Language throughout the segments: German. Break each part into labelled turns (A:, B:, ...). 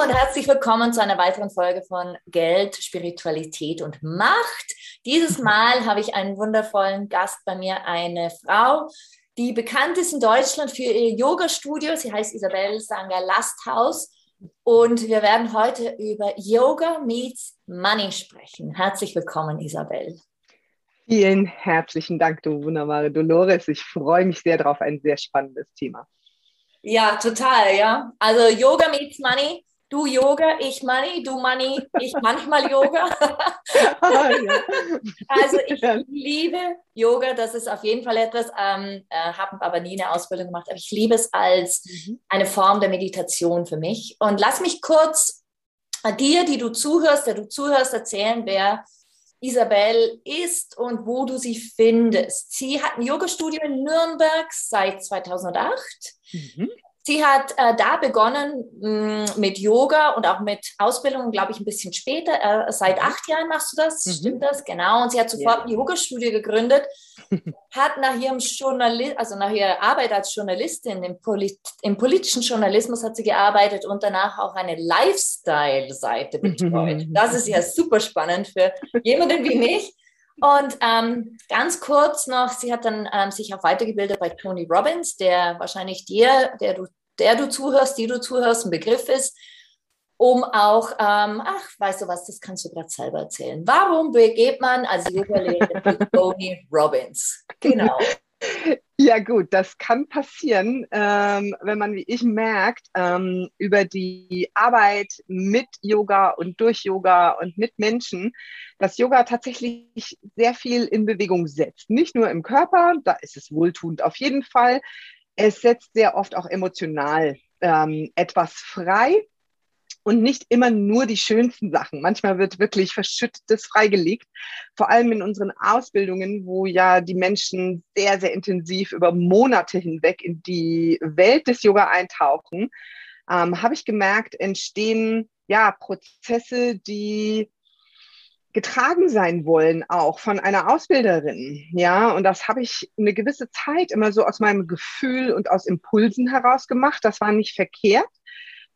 A: Hallo und herzlich willkommen zu einer weiteren Folge von Geld, Spiritualität und Macht. Dieses Mal habe ich einen wundervollen Gast bei mir, eine Frau, die bekannt ist in Deutschland für ihr Yoga-Studio. Sie heißt Isabel Sanger Lasthaus. Und wir werden heute über Yoga meets Money sprechen. Herzlich willkommen, Isabel.
B: Vielen herzlichen Dank, du wunderbare Dolores. Ich freue mich sehr drauf, ein sehr spannendes Thema.
A: Ja, total, ja. Also Yoga meets Money Du Yoga, ich Money, du Money, ich manchmal Yoga. also ich liebe Yoga, das ist auf jeden Fall etwas, ähm, äh, habe aber nie eine Ausbildung gemacht, aber ich liebe es als mhm. eine Form der Meditation für mich. Und lass mich kurz dir, die du zuhörst, der du zuhörst, erzählen, wer Isabel ist und wo du sie findest. Sie hat ein Yoga-Studio in Nürnberg seit 2008. Mhm. Sie hat äh, da begonnen mh, mm, mit Yoga und auch mit Ausbildung, glaube ich, ein bisschen später. Äh, seit mhm. acht Jahren machst du das, mhm. stimmt das? Genau. Und sie hat sofort ja. ein Yoga-Studio gegründet, hat nach ihrem Journali also nach ihrer Arbeit als Journalistin im, Polit im, politischen Journalismus hat sie gearbeitet und danach auch eine Lifestyle-Seite betreut. Das ist ja super spannend für jemanden wie mich. Und ähm, ganz kurz noch, sie hat dann ähm, sich auch weitergebildet bei Tony Robbins, der wahrscheinlich dir, der du, der du zuhörst, die du zuhörst, ein Begriff ist, um auch, ähm, ach, weißt du was, das kannst du gerade selber erzählen. Warum begeht man als Yoga-Lehrer Tony Robbins?
B: Genau. Ja gut, das kann passieren, ähm, wenn man wie ich merkt, ähm, über die Arbeit mit Yoga und durch Yoga und mit Menschen, dass Yoga tatsächlich sehr viel in Bewegung setzt. Nicht nur im Körper, da ist es wohltuend auf jeden Fall. Es setzt sehr oft auch emotional ähm, etwas frei und nicht immer nur die schönsten Sachen. Manchmal wird wirklich Verschüttetes freigelegt, vor allem in unseren Ausbildungen, wo ja die Menschen sehr, sehr intensiv über Monate hinweg in die Welt des Yoga eintauchen, ähm, habe ich gemerkt, entstehen ja Prozesse, die getragen sein wollen, auch von einer Ausbilderin. Ja, und das habe ich eine gewisse Zeit immer so aus meinem Gefühl und aus Impulsen heraus gemacht. Das war nicht verkehrt.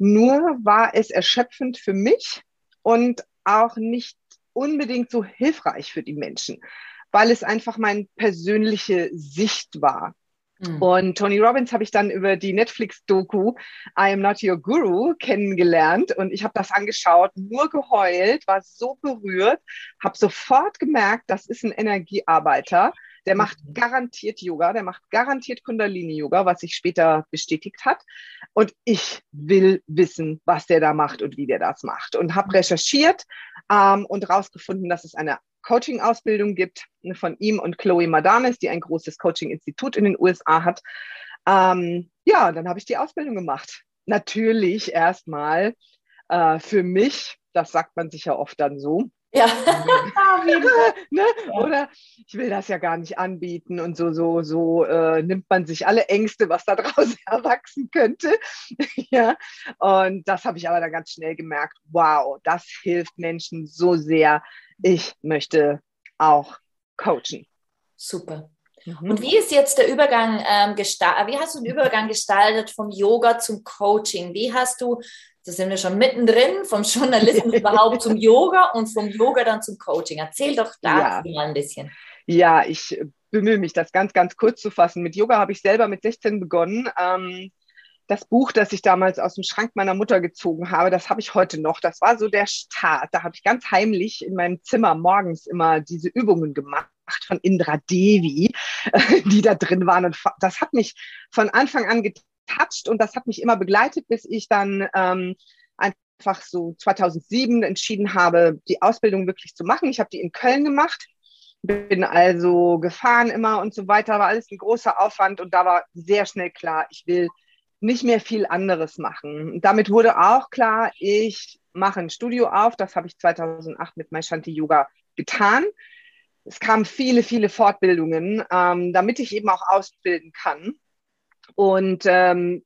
B: Nur war es erschöpfend für mich und auch nicht unbedingt so hilfreich für die Menschen, weil es einfach meine persönliche Sicht war. Mhm. Und Tony Robbins habe ich dann über die Netflix-Doku I Am Not Your Guru kennengelernt und ich habe das angeschaut, nur geheult, war so berührt, habe sofort gemerkt, das ist ein Energiearbeiter, der macht mhm. garantiert Yoga, der macht garantiert Kundalini-Yoga, was sich später bestätigt hat. Und ich will wissen, was der da macht und wie der das macht. Und habe recherchiert ähm, und herausgefunden, dass es eine Coaching-Ausbildung gibt von ihm und Chloe Madames, die ein großes Coaching-Institut in den USA hat. Ähm, ja, dann habe ich die Ausbildung gemacht. Natürlich erstmal äh, für mich, das sagt man sich ja oft dann so, ja. ne? Oder ich will das ja gar nicht anbieten und so, so, so äh, nimmt man sich alle Ängste, was da draußen erwachsen könnte. ja. Und das habe ich aber dann ganz schnell gemerkt, wow, das hilft Menschen so sehr. Ich möchte auch coachen.
A: Super. Mhm. Und wie ist jetzt der Übergang ähm, gestaltet? Wie hast du den Übergang gestaltet vom Yoga zum Coaching? Wie hast du da sind wir schon mittendrin, vom Journalismus überhaupt zum Yoga und vom Yoga dann zum Coaching. Erzähl doch da ja. mal ein bisschen.
B: Ja, ich bemühe mich, das ganz, ganz kurz zu fassen. Mit Yoga habe ich selber mit 16 begonnen. Ähm, das Buch, das ich damals aus dem Schrank meiner Mutter gezogen habe, das habe ich heute noch. Das war so der Start. Da habe ich ganz heimlich in meinem Zimmer morgens immer diese Übungen gemacht von Indra Devi, die da drin waren. Und das hat mich von Anfang an getoucht und das hat mich immer begleitet, bis ich dann ähm, einfach so 2007 entschieden habe, die Ausbildung wirklich zu machen. Ich habe die in Köln gemacht bin also gefahren immer und so weiter, war alles ein großer Aufwand und da war sehr schnell klar, ich will nicht mehr viel anderes machen. damit wurde auch klar, ich mache ein Studio auf. Das habe ich 2008 mit Maishanti Yoga getan. Es kamen viele, viele Fortbildungen, ähm, damit ich eben auch ausbilden kann. Und ähm,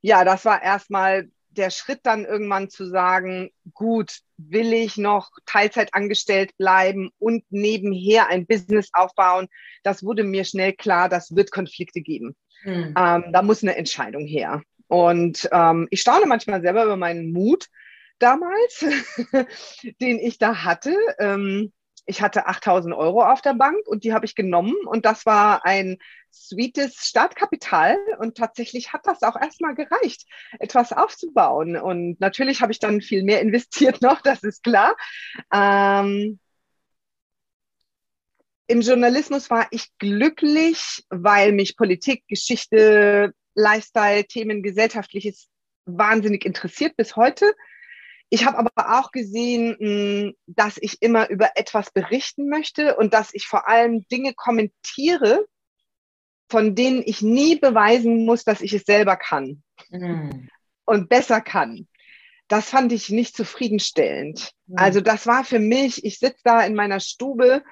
B: ja, das war erstmal der Schritt dann irgendwann zu sagen, gut, will ich noch Teilzeit angestellt bleiben und nebenher ein Business aufbauen? Das wurde mir schnell klar, das wird Konflikte geben. Mhm. Ähm, da muss eine Entscheidung her. Und ähm, ich staune manchmal selber über meinen Mut damals, den ich da hatte. Ähm, ich hatte 8000 Euro auf der Bank und die habe ich genommen und das war ein sweetes Startkapital und tatsächlich hat das auch erstmal gereicht, etwas aufzubauen und natürlich habe ich dann viel mehr investiert noch, das ist klar. Ähm, im Journalismus war ich glücklich, weil mich Politik, Geschichte, Lifestyle, Themen, Gesellschaftliches wahnsinnig interessiert bis heute. Ich habe aber auch gesehen, hm, dass ich immer über etwas berichten möchte und dass ich vor allem Dinge kommentiere, von denen ich nie beweisen muss, dass ich es selber kann mhm. und besser kann. Das fand ich nicht zufriedenstellend. Mhm. Also das war für mich, ich sitze da in meiner Stube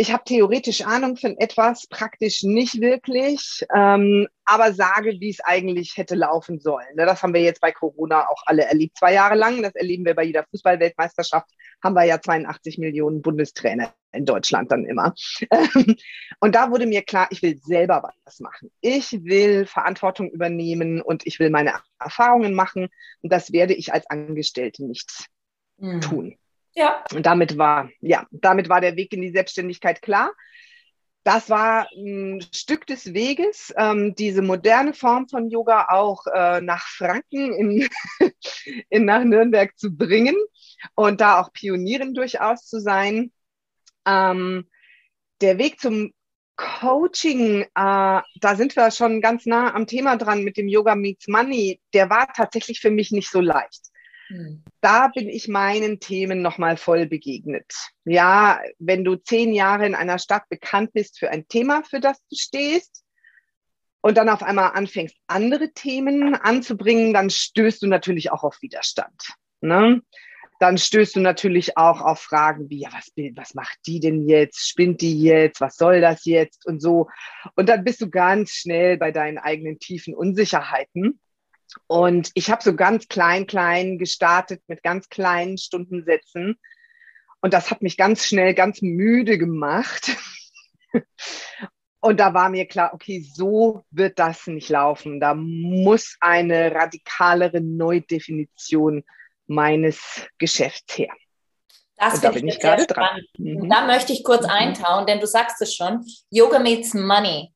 B: ich habe theoretisch Ahnung von etwas, praktisch nicht wirklich, ähm, aber sage, wie es eigentlich hätte laufen sollen. Ne, das haben wir jetzt bei Corona auch alle erlebt, zwei Jahre lang. Das erleben wir bei jeder Fußballweltmeisterschaft. Haben wir ja 82 Millionen Bundestrainer in Deutschland dann immer. und da wurde mir klar, ich will selber was machen. Ich will Verantwortung übernehmen und ich will meine Erfahrungen machen. Und das werde ich als Angestellte nicht mhm. tun. Ja. Und damit war, ja, damit war der Weg in die Selbstständigkeit klar. Das war ein Stück des Weges, ähm, diese moderne Form von Yoga auch äh, nach Franken in, in nach Nürnberg zu bringen und da auch Pionierin durchaus zu sein. Ähm, der Weg zum Coaching, äh, da sind wir schon ganz nah am Thema dran mit dem Yoga Meets Money. Der war tatsächlich für mich nicht so leicht. Da bin ich meinen Themen nochmal voll begegnet. Ja, wenn du zehn Jahre in einer Stadt bekannt bist für ein Thema, für das du stehst, und dann auf einmal anfängst, andere Themen anzubringen, dann stößt du natürlich auch auf Widerstand. Ne? Dann stößt du natürlich auch auf Fragen wie, ja, was, was macht die denn jetzt? Spinnt die jetzt? Was soll das jetzt? Und so. Und dann bist du ganz schnell bei deinen eigenen tiefen Unsicherheiten. Und ich habe so ganz klein, klein gestartet mit ganz kleinen Stundensätzen. Und das hat mich ganz schnell ganz müde gemacht. Und da war mir klar, okay, so wird das nicht laufen. Da muss eine radikalere Neudefinition meines Geschäfts her.
A: Das da bin ich gerade dran. Mhm. Da möchte ich kurz mhm. eintauchen, denn du sagst es schon, Yoga meets Money.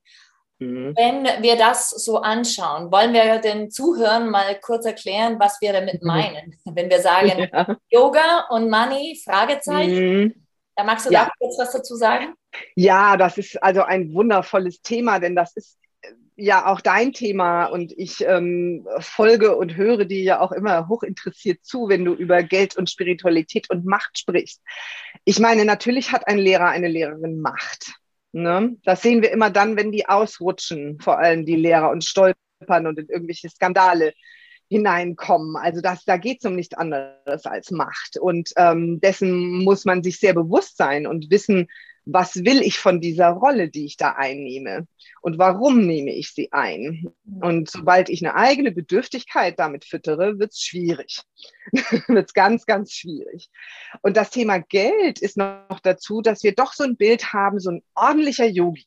A: Mhm. Wenn wir das so anschauen, wollen wir den Zuhörern mal kurz erklären, was wir damit mhm. meinen. Wenn wir sagen ja. Yoga und Money, Fragezeichen. Mhm. Da magst du ja. da kurz was dazu sagen?
B: Ja, das ist also ein wundervolles Thema, denn das ist äh, ja auch dein Thema und ich ähm, folge und höre dir ja auch immer hochinteressiert zu, wenn du über Geld und Spiritualität und Macht sprichst. Ich meine, natürlich hat ein Lehrer, eine Lehrerin Macht. Ne? Das sehen wir immer dann, wenn die ausrutschen, vor allem die Lehrer und stolpern und in irgendwelche Skandale hineinkommen. Also das, da geht es um nichts anderes als Macht. Und ähm, dessen muss man sich sehr bewusst sein und wissen, was will ich von dieser Rolle, die ich da einnehme und warum nehme ich sie ein. Und sobald ich eine eigene Bedürftigkeit damit füttere, wird es schwierig. wird es ganz, ganz schwierig. Und das Thema Geld ist noch dazu, dass wir doch so ein Bild haben, so ein ordentlicher Yogi.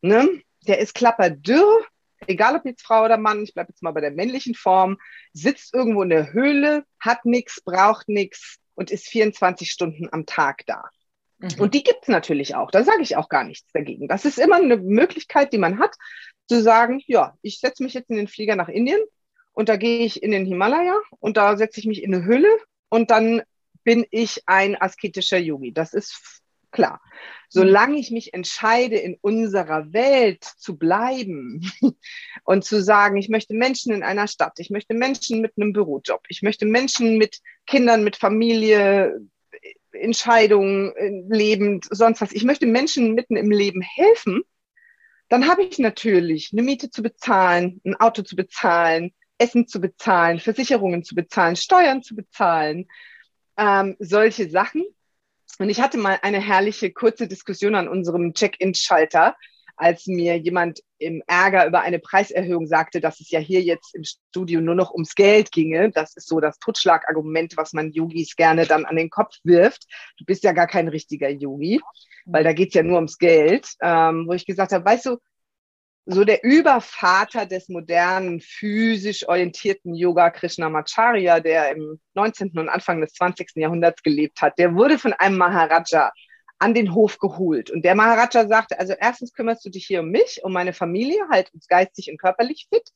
B: Ne? Der ist klapperdürr, egal ob jetzt Frau oder Mann, ich bleibe jetzt mal bei der männlichen Form, sitzt irgendwo in der Höhle, hat nichts, braucht nichts und ist 24 Stunden am Tag da. Mhm. Und die gibt es natürlich auch. Da sage ich auch gar nichts dagegen. Das ist immer eine Möglichkeit, die man hat, zu sagen, ja, ich setze mich jetzt in den Flieger nach Indien und da gehe ich in den Himalaya und da setze ich mich in eine Hülle und dann bin ich ein asketischer Yogi. Das ist klar. Solange ich mich entscheide, in unserer Welt zu bleiben und zu sagen, ich möchte Menschen in einer Stadt, ich möchte Menschen mit einem Bürojob, ich möchte Menschen mit Kindern, mit Familie, Entscheidungen, lebend, sonst was. Ich möchte Menschen mitten im Leben helfen. Dann habe ich natürlich eine Miete zu bezahlen, ein Auto zu bezahlen, Essen zu bezahlen, Versicherungen zu bezahlen, Steuern zu bezahlen, ähm, solche Sachen. Und ich hatte mal eine herrliche kurze Diskussion an unserem Check-in-Schalter, als mir jemand im Ärger über eine Preiserhöhung sagte, dass es ja hier jetzt im Studio nur noch ums Geld ginge. Das ist so das Totschlagargument, was man Yogis gerne dann an den Kopf wirft. Du bist ja gar kein richtiger Yogi, weil da geht's ja nur ums Geld. Ähm, wo ich gesagt habe, weißt du, so der Übervater des modernen, physisch orientierten Yoga Krishnamacharya, der im 19. und Anfang des 20. Jahrhunderts gelebt hat, der wurde von einem Maharaja an den Hof geholt. Und der Maharaja sagte, also erstens kümmerst du dich hier um mich, um meine Familie, halt uns geistig und körperlich fit.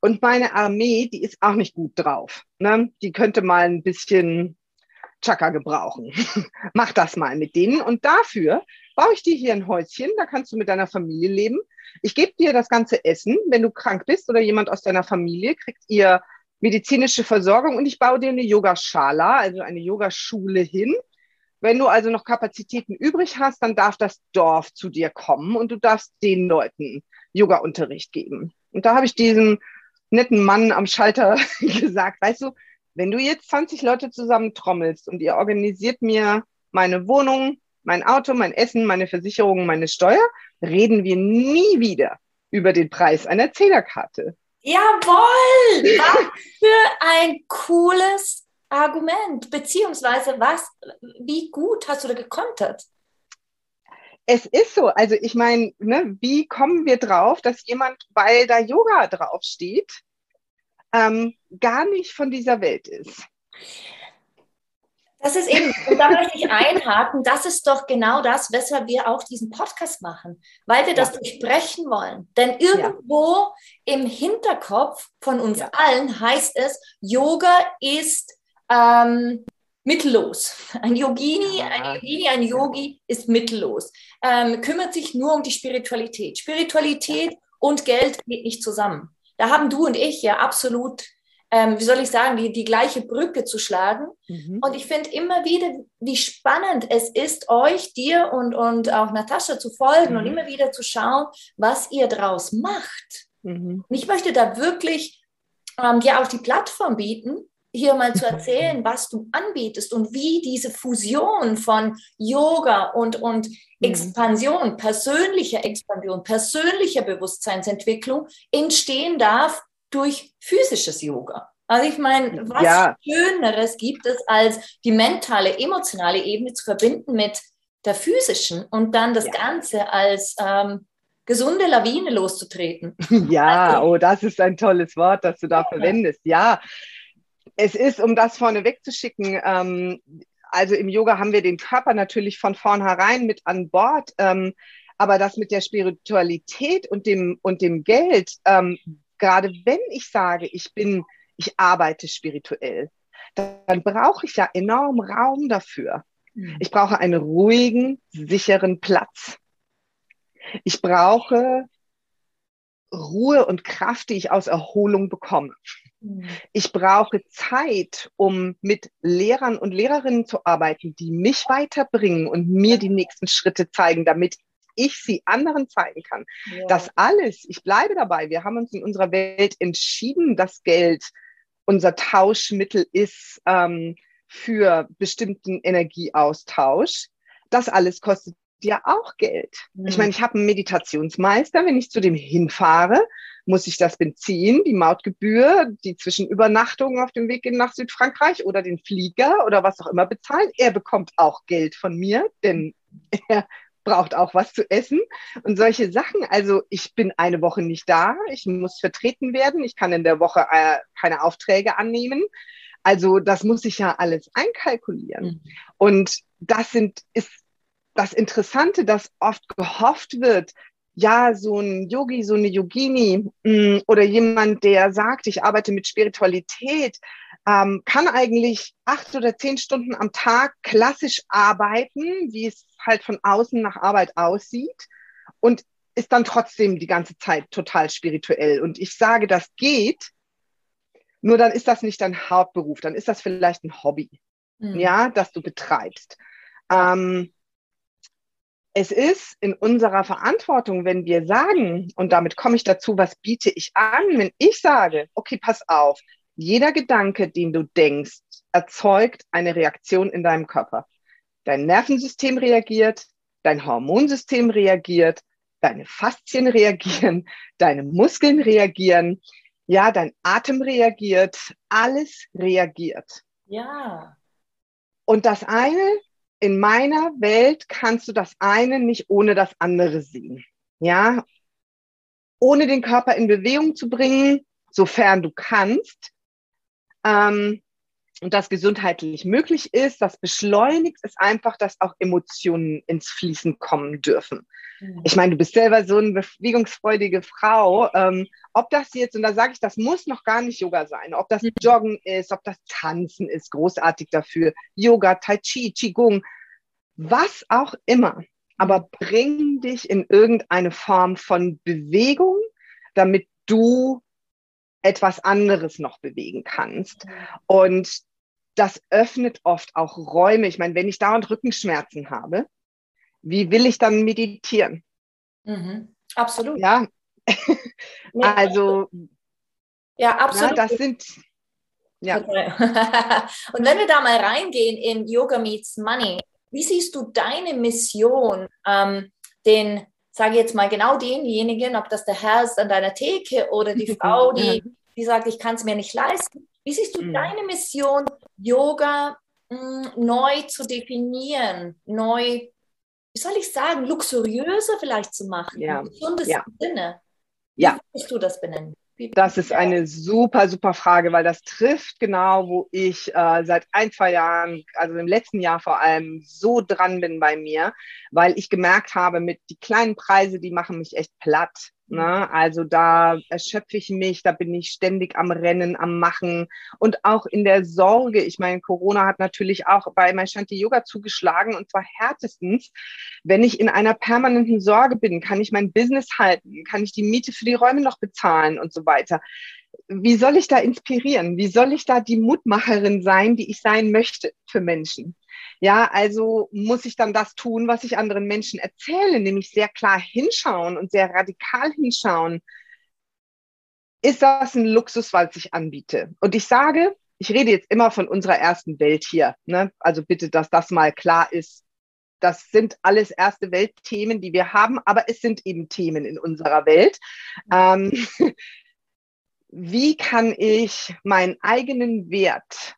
B: Und meine Armee, die ist auch nicht gut drauf. Ne? Die könnte mal ein bisschen Chaka gebrauchen. Mach das mal mit denen. Und dafür baue ich dir hier ein Häuschen, da kannst du mit deiner Familie leben. Ich gebe dir das ganze Essen. Wenn du krank bist oder jemand aus deiner Familie, kriegt ihr medizinische Versorgung und ich baue dir eine Yogaschala, also eine Yogaschule hin. Wenn du also noch Kapazitäten übrig hast, dann darf das Dorf zu dir kommen und du darfst den Leuten Yoga-Unterricht geben. Und da habe ich diesem netten Mann am Schalter gesagt, weißt du, wenn du jetzt 20 Leute zusammen trommelst und ihr organisiert mir meine Wohnung, mein Auto, mein Essen, meine Versicherung, meine Steuer, reden wir nie wieder über den Preis einer Zählerkarte.
A: Jawohl! Was für ein cooles Argument, beziehungsweise was, wie gut hast du da gekontert?
B: Es ist so, also ich meine, ne, wie kommen wir drauf, dass jemand, weil da Yoga draufsteht, ähm, gar nicht von dieser Welt ist?
A: Das ist eben, und da möchte ich einhaken, das ist doch genau das, weshalb wir auch diesen Podcast machen, weil wir das ja. durchbrechen wollen. Denn irgendwo ja. im Hinterkopf von uns ja. allen heißt es, Yoga ist ähm, mittellos. Ein Yogini, ein Yogini, ein Yogi ist mittellos, ähm, kümmert sich nur um die Spiritualität. Spiritualität und Geld geht nicht zusammen. Da haben du und ich ja absolut ähm, wie soll ich sagen, die, die gleiche Brücke zu schlagen. Mhm. Und ich finde immer wieder, wie spannend es ist, euch, dir und, und auch Natascha zu folgen mhm. und immer wieder zu schauen, was ihr draus macht. Mhm. Und ich möchte da wirklich ähm, dir auch die Plattform bieten, hier mal zu erzählen, was du anbietest und wie diese Fusion von Yoga und, und mhm. Expansion, persönlicher Expansion, persönlicher Bewusstseinsentwicklung entstehen darf durch physisches Yoga. Also ich meine, was ja. Schöneres gibt es, als die mentale, emotionale Ebene zu verbinden mit der physischen und dann das ja. Ganze als ähm, gesunde Lawine loszutreten.
B: Ja, also, oh, das ist ein tolles Wort, das du da ja. verwendest. Ja, es ist, um das vorne wegzuschicken, ähm, also im Yoga haben wir den Körper natürlich von vornherein mit an Bord. Ähm, aber das mit der Spiritualität und dem, und dem Geld, ähm, gerade wenn ich sage, ich bin, ich arbeite spirituell, dann brauche ich ja enorm Raum dafür. Mhm. Ich brauche einen ruhigen, sicheren Platz. Ich brauche Ruhe und Kraft, die ich aus Erholung bekomme. Mhm. Ich brauche Zeit, um mit Lehrern und Lehrerinnen zu arbeiten, die mich weiterbringen und mir die nächsten Schritte zeigen, damit ich sie anderen zeigen kann. Ja. Das alles, ich bleibe dabei, wir haben uns in unserer Welt entschieden, dass Geld unser Tauschmittel ist ähm, für bestimmten Energieaustausch. Das alles kostet ja auch Geld. Mhm. Ich meine, ich habe einen Meditationsmeister, wenn ich zu dem hinfahre, muss ich das Benzin, die Mautgebühr, die Zwischenübernachtung auf dem Weg nach Südfrankreich oder den Flieger oder was auch immer bezahlen. Er bekommt auch Geld von mir, denn er braucht auch was zu essen und solche Sachen. Also ich bin eine Woche nicht da, ich muss vertreten werden, ich kann in der Woche äh, keine Aufträge annehmen. Also das muss ich ja alles einkalkulieren. Mhm. Und das sind, ist das Interessante, dass oft gehofft wird, ja, so ein Yogi, so eine Yogini mm, oder jemand, der sagt, ich arbeite mit Spiritualität, ähm, kann eigentlich acht oder zehn Stunden am Tag klassisch arbeiten, wie es halt von außen nach Arbeit aussieht und ist dann trotzdem die ganze Zeit total spirituell. Und ich sage, das geht, nur dann ist das nicht dein Hauptberuf, dann ist das vielleicht ein Hobby, mhm. ja, das du betreibst. Ähm, es ist in unserer Verantwortung, wenn wir sagen, und damit komme ich dazu, was biete ich an, wenn ich sage, okay, pass auf, jeder Gedanke, den du denkst, erzeugt eine Reaktion in deinem Körper. Dein Nervensystem reagiert, dein Hormonsystem reagiert, deine Faszien reagieren, deine Muskeln reagieren, ja, dein Atem reagiert, alles reagiert.
A: Ja.
B: Und das eine in meiner Welt kannst du das eine nicht ohne das andere sehen. Ja, ohne den Körper in Bewegung zu bringen, sofern du kannst, ähm, und das gesundheitlich möglich ist, das beschleunigt es einfach, dass auch Emotionen ins Fließen kommen dürfen. Ich meine, du bist selber so eine bewegungsfreudige Frau. Ähm, ob das jetzt, und da sage ich, das muss noch gar nicht Yoga sein, ob das mhm. Joggen ist, ob das Tanzen ist, großartig dafür, Yoga, Tai Chi, Qigong, was auch immer. Aber bring dich in irgendeine Form von Bewegung, damit du etwas anderes noch bewegen kannst. Mhm. Und das öffnet oft auch Räume. Ich meine, wenn ich dauernd Rückenschmerzen habe, wie will ich dann meditieren?
A: Mhm. Absolut.
B: Ja. also.
A: Ja, absolut.
B: Ja, das sind.
A: Ja. Und wenn wir da mal reingehen in Yoga Meets Money, wie siehst du deine Mission, ähm, den, sage ich jetzt mal, genau denjenigen, ob das der Herr ist an deiner Theke oder die Frau, die, die sagt, ich kann es mir nicht leisten. Wie siehst du mhm. deine Mission, Yoga mh, hm, neu zu definieren, neu wie soll ich sagen, luxuriöser vielleicht zu machen,
B: ja.
A: im gesundesten
B: ja.
A: Sinne.
B: Wie ja.
A: würdest du das benennen?
B: Das ist eine super, super Frage, weil das trifft genau, wo ich äh, seit ein, zwei Jahren, also im letzten Jahr vor allem, so dran bin bei mir, weil ich gemerkt habe, mit die kleinen Preise, die machen mich echt platt. Ne? Also da erschöpfe ich mich, da bin ich ständig am Rennen, am Machen und auch in der Sorge. Ich meine, Corona hat natürlich auch bei Shanti Yoga zugeschlagen und zwar härtestens. Wenn ich in einer permanenten Sorge bin, kann ich mein Business halten, kann ich die Miete für die Räume noch bezahlen und so weiter. Wie soll ich da inspirieren? Wie soll ich da die Mutmacherin sein, die ich sein möchte für Menschen? Ja, also muss ich dann das tun, was ich anderen Menschen erzähle, nämlich sehr klar hinschauen und sehr radikal hinschauen. Ist das ein Luxus, was ich anbiete? Und ich sage, ich rede jetzt immer von unserer ersten Welt hier. Ne? Also bitte, dass das mal klar ist. Das sind alles erste Weltthemen, die wir haben, aber es sind eben Themen in unserer Welt. Ähm, wie kann ich meinen eigenen Wert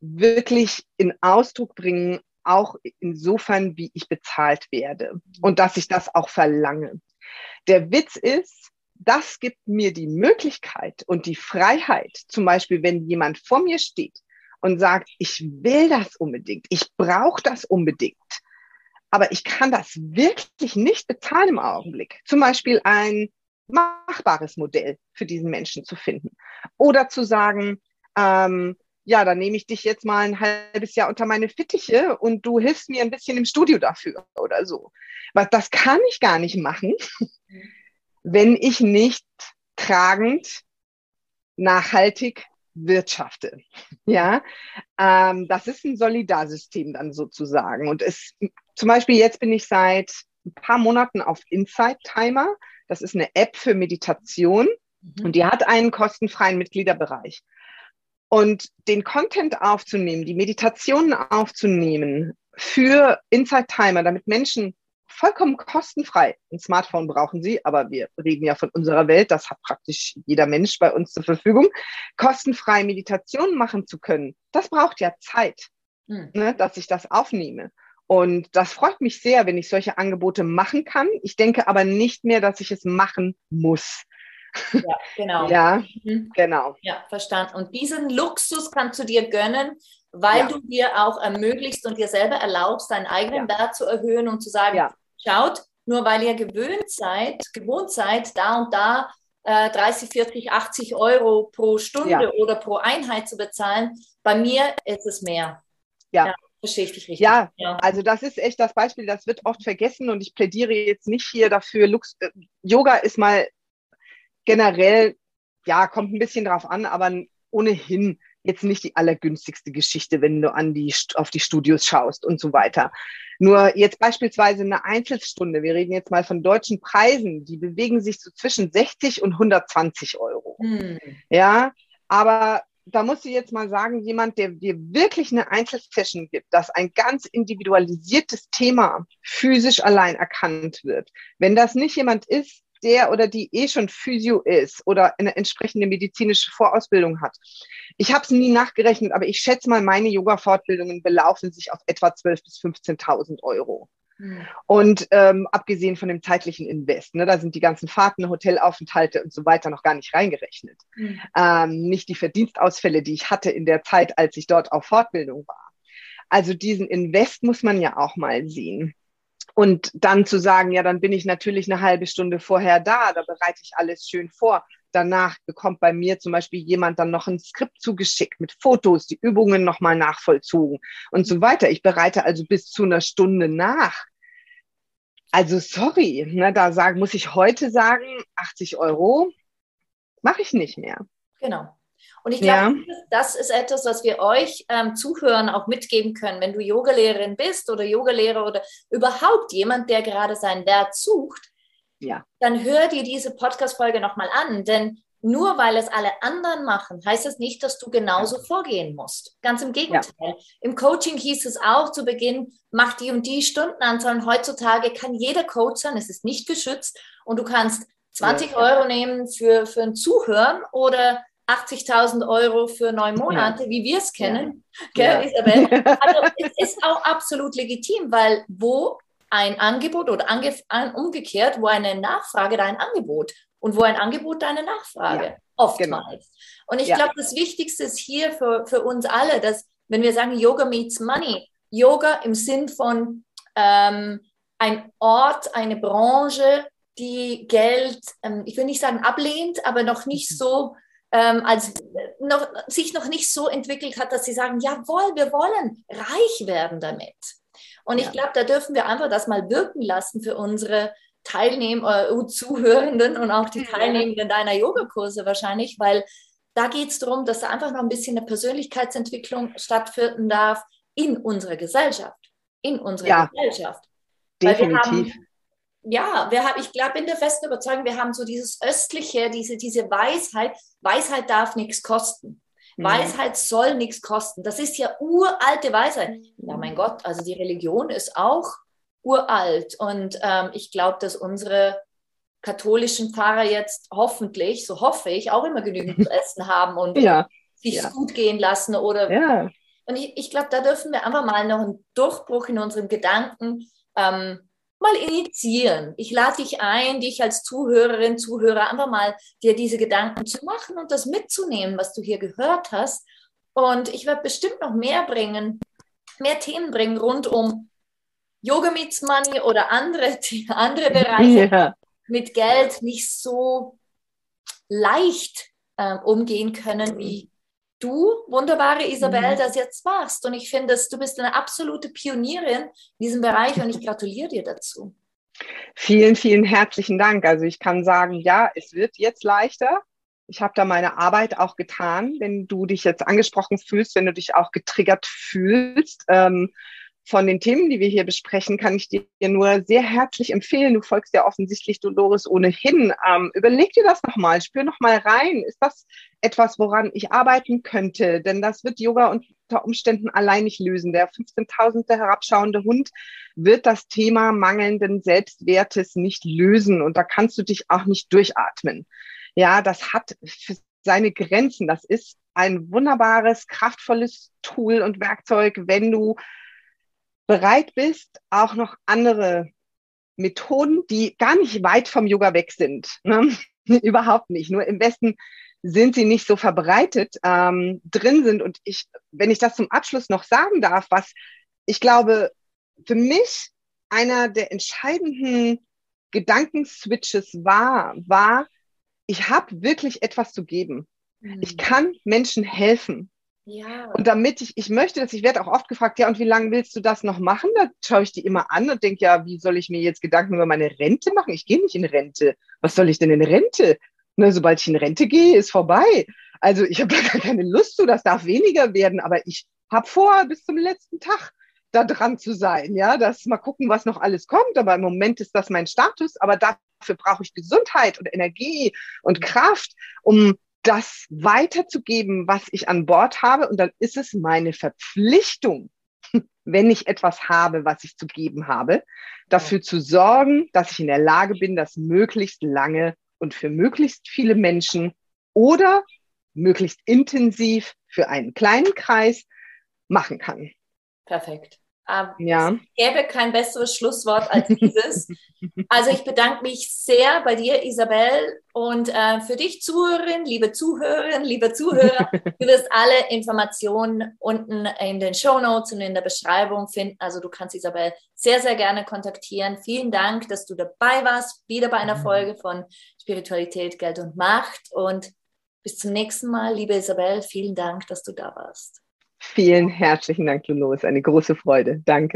B: wirklich in Ausdruck bringen, auch insofern, wie ich bezahlt werde und dass ich das auch verlange. Der Witz ist, das gibt mir die Möglichkeit und die Freiheit, zum Beispiel, wenn jemand vor mir steht und sagt, ich will das unbedingt, ich brauche das unbedingt, aber ich kann das wirklich nicht bezahlen im Augenblick. Zum Beispiel ein machbares Modell für diesen Menschen zu finden. Oder zu sagen, ähm, ja, dann nehme ich dich jetzt mal ein halbes Jahr unter meine Fittiche und du hilfst mir ein bisschen im Studio dafür oder so. Was das kann ich gar nicht machen, wenn ich nicht tragend, nachhaltig wirtschafte. Ja, ähm, das ist ein Solidarsystem dann sozusagen. Und es, zum Beispiel jetzt bin ich seit ein paar Monaten auf Insight Timer. Das ist eine App für Meditation mhm. und die hat einen kostenfreien Mitgliederbereich. Und den Content aufzunehmen, die Meditationen aufzunehmen für Inside Timer, damit Menschen vollkommen kostenfrei, ein Smartphone brauchen sie, aber wir reden ja von unserer Welt, das hat praktisch jeder Mensch bei uns zur Verfügung, kostenfrei Meditationen machen zu können, das braucht ja Zeit, hm. ne, dass ich das aufnehme. Und das freut mich sehr, wenn ich solche Angebote machen kann. Ich denke aber nicht mehr, dass ich es machen muss.
A: Ja, genau.
B: ja, mhm. genau.
A: Ja, verstanden. Und diesen Luxus kannst du dir gönnen, weil ja. du dir auch ermöglichst und dir selber erlaubst, deinen eigenen ja. Wert zu erhöhen und zu sagen, ja. schaut, nur weil ihr gewöhnt seid, gewohnt seid, da und da äh, 30, 40, 80 Euro pro Stunde oder pro Einheit zu bezahlen. Bei mir ist es mehr.
B: ja. Ja. Verstehe ich dich richtig. Ja, ja, also das ist echt das Beispiel, das wird oft vergessen und ich plädiere jetzt nicht hier dafür. Lux äh, Yoga ist mal generell, ja, kommt ein bisschen drauf an, aber ohnehin jetzt nicht die allergünstigste Geschichte, wenn du an die, auf die Studios schaust und so weiter. Nur jetzt beispielsweise eine Einzelstunde, wir reden jetzt mal von deutschen Preisen, die bewegen sich so zwischen 60 und 120 Euro. Hm. Ja, aber da musst du jetzt mal sagen, jemand, der dir wirklich eine Einzelsession gibt, dass ein ganz individualisiertes Thema physisch allein erkannt wird. Wenn das nicht jemand ist, der oder die eh schon Physio ist oder eine entsprechende medizinische Vorausbildung hat. Ich habe es nie nachgerechnet, aber ich schätze mal, meine Yoga-Fortbildungen belaufen sich auf etwa 12.000 bis 15.000 Euro. Hm. Und ähm, abgesehen von dem zeitlichen Invest, ne, da sind die ganzen Fahrten, Hotelaufenthalte und so weiter noch gar nicht reingerechnet. Mhm. Ähm, nicht die Verdienstausfälle, die ich hatte in der Zeit, als ich dort auf Fortbildung war. Also diesen Invest muss man ja auch mal sehen. Und dann zu sagen, ja, dann bin ich natürlich eine halbe Stunde vorher da, da bereite ich alles schön vor. Danach bekommt bei mir zum Beispiel jemand dann noch ein Skript zugeschickt mit Fotos, die Übungen nochmal nachvollzogen und so weiter. Ich bereite also bis zu einer Stunde nach. Also sorry, ne, da sagen, muss ich heute sagen, 80 Euro mache ich nicht mehr.
A: Genau. Und ich glaube, ja. das ist etwas, was wir euch ähm, Zuhörern auch mitgeben können. Wenn du Yogalehrerin bist oder Yogalehrer oder überhaupt jemand, der gerade seinen Wert sucht, ja. dann hör dir diese Podcast-Folge nochmal an. Denn nur weil es alle anderen machen, heißt das nicht, dass du genauso vorgehen musst. Ganz im Gegenteil. Ja. Im Coaching hieß es auch zu Beginn, mach die und die Stundenanzahl. Und heutzutage kann jeder Coach sein, es ist nicht geschützt. Und du kannst 20 ja. Euro nehmen für, für ein Zuhören oder 80.000 Euro für neun Monate, ja. wie wir es kennen. Gell, Isabel? Also es ist auch absolut legitim, weil wo ein Angebot oder umgekehrt, wo eine Nachfrage dein Angebot und wo ein Angebot deine Nachfrage, ja, oftmals. Genau. Und ich ja. glaube, das Wichtigste ist hier für, für uns alle, dass wenn wir sagen, Yoga meets Money, Yoga im Sinn von ähm, ein Ort, eine Branche, die Geld, ähm, ich will nicht sagen ablehnt, aber noch nicht mhm. so ähm, als noch, sich noch nicht so entwickelt hat, dass sie sagen, jawohl, wir wollen reich werden damit. Und ja. ich glaube, da dürfen wir einfach das mal wirken lassen für unsere Teilnehmer, äh, Zuhörenden und auch die Teilnehmenden deiner Yogakurse wahrscheinlich, weil da geht es darum, dass da einfach noch ein bisschen eine Persönlichkeitsentwicklung stattfinden darf in unserer Gesellschaft. In unserer ja, Gesellschaft.
B: Definitiv
A: ja, wir haben, ich glaube, in der festen Überzeugung, wir haben so dieses östliche, diese, diese Weisheit, Weisheit darf nichts kosten. Mhm. Weisheit soll nichts kosten. Das ist ja uralte Weisheit. Ja, mein Gott, also die Religion ist auch uralt. Und ähm, ich glaube, dass unsere katholischen Pfarrer jetzt hoffentlich, so hoffe ich, auch immer genügend zu essen haben und ja. sich ja. gut gehen lassen. Oder ja. Und ich, ich glaube, da dürfen wir einfach mal noch einen Durchbruch in unseren Gedanken ähm, mal initiieren. Ich lade dich ein, dich als Zuhörerin, Zuhörer einfach mal dir diese Gedanken zu machen und das mitzunehmen, was du hier gehört hast. Und ich werde bestimmt noch mehr bringen, mehr Themen bringen rund um Yoga Meets Money oder andere, andere Bereiche ja. mit Geld nicht so leicht äh, umgehen können, wie du, wunderbare Isabel, mhm. das jetzt machst. Und ich finde, du bist eine absolute Pionierin in diesem Bereich und ich gratuliere dir dazu.
B: Vielen, vielen herzlichen Dank. Also ich kann sagen, ja, es wird jetzt leichter. Ich habe da meine Arbeit auch getan, wenn du dich jetzt angesprochen fühlst, wenn du dich auch getriggert fühlst. Ähm, von den Themen, die wir hier besprechen, kann ich dir nur sehr herzlich empfehlen. Du folgst ja offensichtlich Dolores ohnehin. Ähm, überleg dir das nochmal, spür nochmal rein. Ist das etwas, woran ich arbeiten könnte? Denn das wird Yoga unter Umständen allein nicht lösen. Der 15.000. herabschauende Hund wird das Thema mangelnden Selbstwertes nicht lösen. Und da kannst du dich auch nicht durchatmen. Ja, das hat seine Grenzen. Das ist ein wunderbares, kraftvolles Tool und Werkzeug, wenn du bereit bist, auch noch andere Methoden, die gar nicht weit vom Yoga weg sind. Ne? Überhaupt nicht. Nur im Westen sind sie nicht so verbreitet ähm, drin sind. Und ich, wenn ich das zum Abschluss noch sagen darf, was ich glaube, für mich einer der entscheidenden Gedankenswitches war, war, ich habe wirklich etwas zu geben. Mhm. Ich kann Menschen helfen. Ja. Und damit ich, ich möchte das, ich werde auch oft gefragt, ja, und wie lange willst du das noch machen? Da schaue ich die immer an und denke, ja, wie soll ich mir jetzt Gedanken über meine Rente machen? Ich gehe nicht in Rente. Was soll ich denn in Rente? Ne, sobald ich in Rente gehe, ist vorbei. Also ich habe da gar keine Lust zu, das darf weniger werden, aber ich habe vor, bis zum letzten Tag da dran zu sein, ja, das mal gucken, was noch alles kommt, aber im Moment ist das mein Status, aber dafür brauche ich Gesundheit und Energie und Kraft, um das weiterzugeben, was ich an Bord habe und dann ist es meine Verpflichtung, wenn ich etwas habe, was ich zu geben habe, dafür zu sorgen, dass ich in der Lage bin, das möglichst lange und für möglichst viele Menschen oder möglichst intensiv für einen kleinen Kreis machen kann.
A: Perfekt. Ähm, ja. Es gäbe kein besseres Schlusswort als dieses. also ich bedanke mich sehr bei dir, Isabel, und äh, für dich Zuhörerin, liebe Zuhörerinnen, liebe Zuhörer. du wirst alle Informationen unten in den Show Notes und in der Beschreibung finden. Also du kannst Isabel sehr, sehr gerne kontaktieren. Vielen Dank, dass du dabei warst, wieder bei einer mhm. Folge von Spiritualität, Geld und Macht. Und bis zum nächsten Mal, liebe Isabel. Vielen Dank, dass du da warst.
B: Vielen herzlichen Dank, Luno. Es ist eine große Freude. Danke.